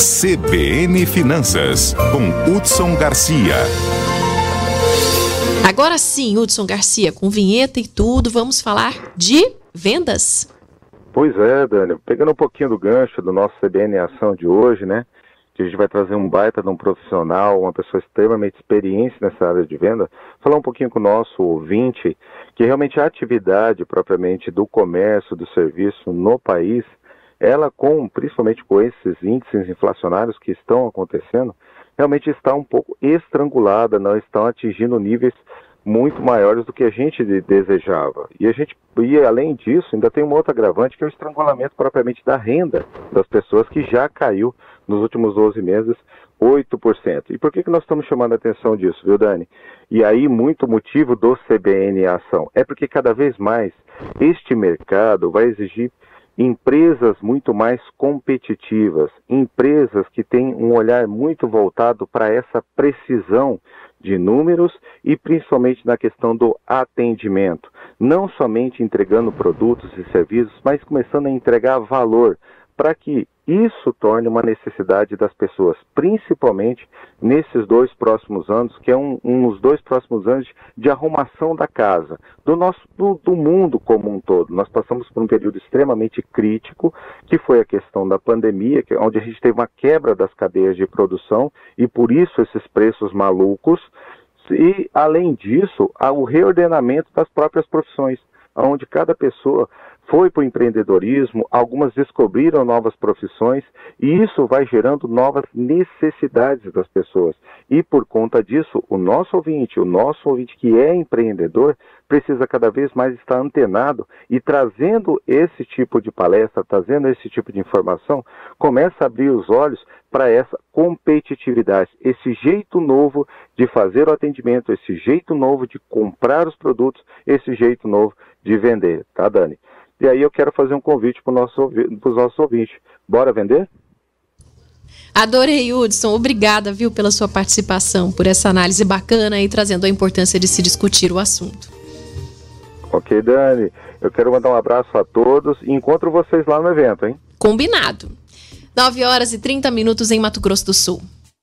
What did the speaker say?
CBN Finanças, com Hudson Garcia. Agora sim, Hudson Garcia, com vinheta e tudo, vamos falar de vendas. Pois é, Dani, pegando um pouquinho do gancho do nosso CBN Ação de hoje, né? Que a gente vai trazer um baita de um profissional, uma pessoa extremamente experiente nessa área de venda, falar um pouquinho com o nosso ouvinte, que realmente a atividade propriamente do comércio, do serviço no país, ela com, principalmente com esses índices inflacionários que estão acontecendo, realmente está um pouco estrangulada, não estão atingindo níveis muito maiores do que a gente desejava. E a gente e além disso, ainda tem um outro agravante que é o estrangulamento propriamente da renda das pessoas que já caiu nos últimos 12 meses 8%. E por que, que nós estamos chamando a atenção disso, viu, Dani? E aí, muito motivo do CBN em ação. É porque cada vez mais este mercado vai exigir empresas muito mais competitivas, empresas que têm um olhar muito voltado para essa precisão de números e principalmente na questão do atendimento. Não somente entregando produtos e serviços, mas começando a entregar valor para que isso torne uma necessidade das pessoas, principalmente nesses dois próximos anos, que é um, um dois próximos anos de arrumação da casa, do nosso do, do, mundo como um todo. Nós passamos por um período extremamente crítico, que foi a questão da pandemia, que, onde a gente teve uma quebra das cadeias de produção e por isso esses preços malucos. E, além disso, o reordenamento das próprias profissões, onde cada pessoa foi para o empreendedorismo, algumas descobriram novas profissões e isso vai gerando novas necessidades das pessoas. E por conta disso, o nosso ouvinte, o nosso ouvinte que é empreendedor, precisa cada vez mais estar antenado e trazendo esse tipo de palestra, trazendo esse tipo de informação, começa a abrir os olhos para essa competitividade, esse jeito novo de fazer o atendimento, esse jeito novo de comprar os produtos, esse jeito novo de vender, tá, Dani? E aí eu quero fazer um convite para os nossos ouvintes. Bora vender? Adorei, Hudson. Obrigada, viu, pela sua participação, por essa análise bacana e trazendo a importância de se discutir o assunto. Ok, Dani. Eu quero mandar um abraço a todos e encontro vocês lá no evento, hein? Combinado. 9 horas e 30 minutos em Mato Grosso do Sul.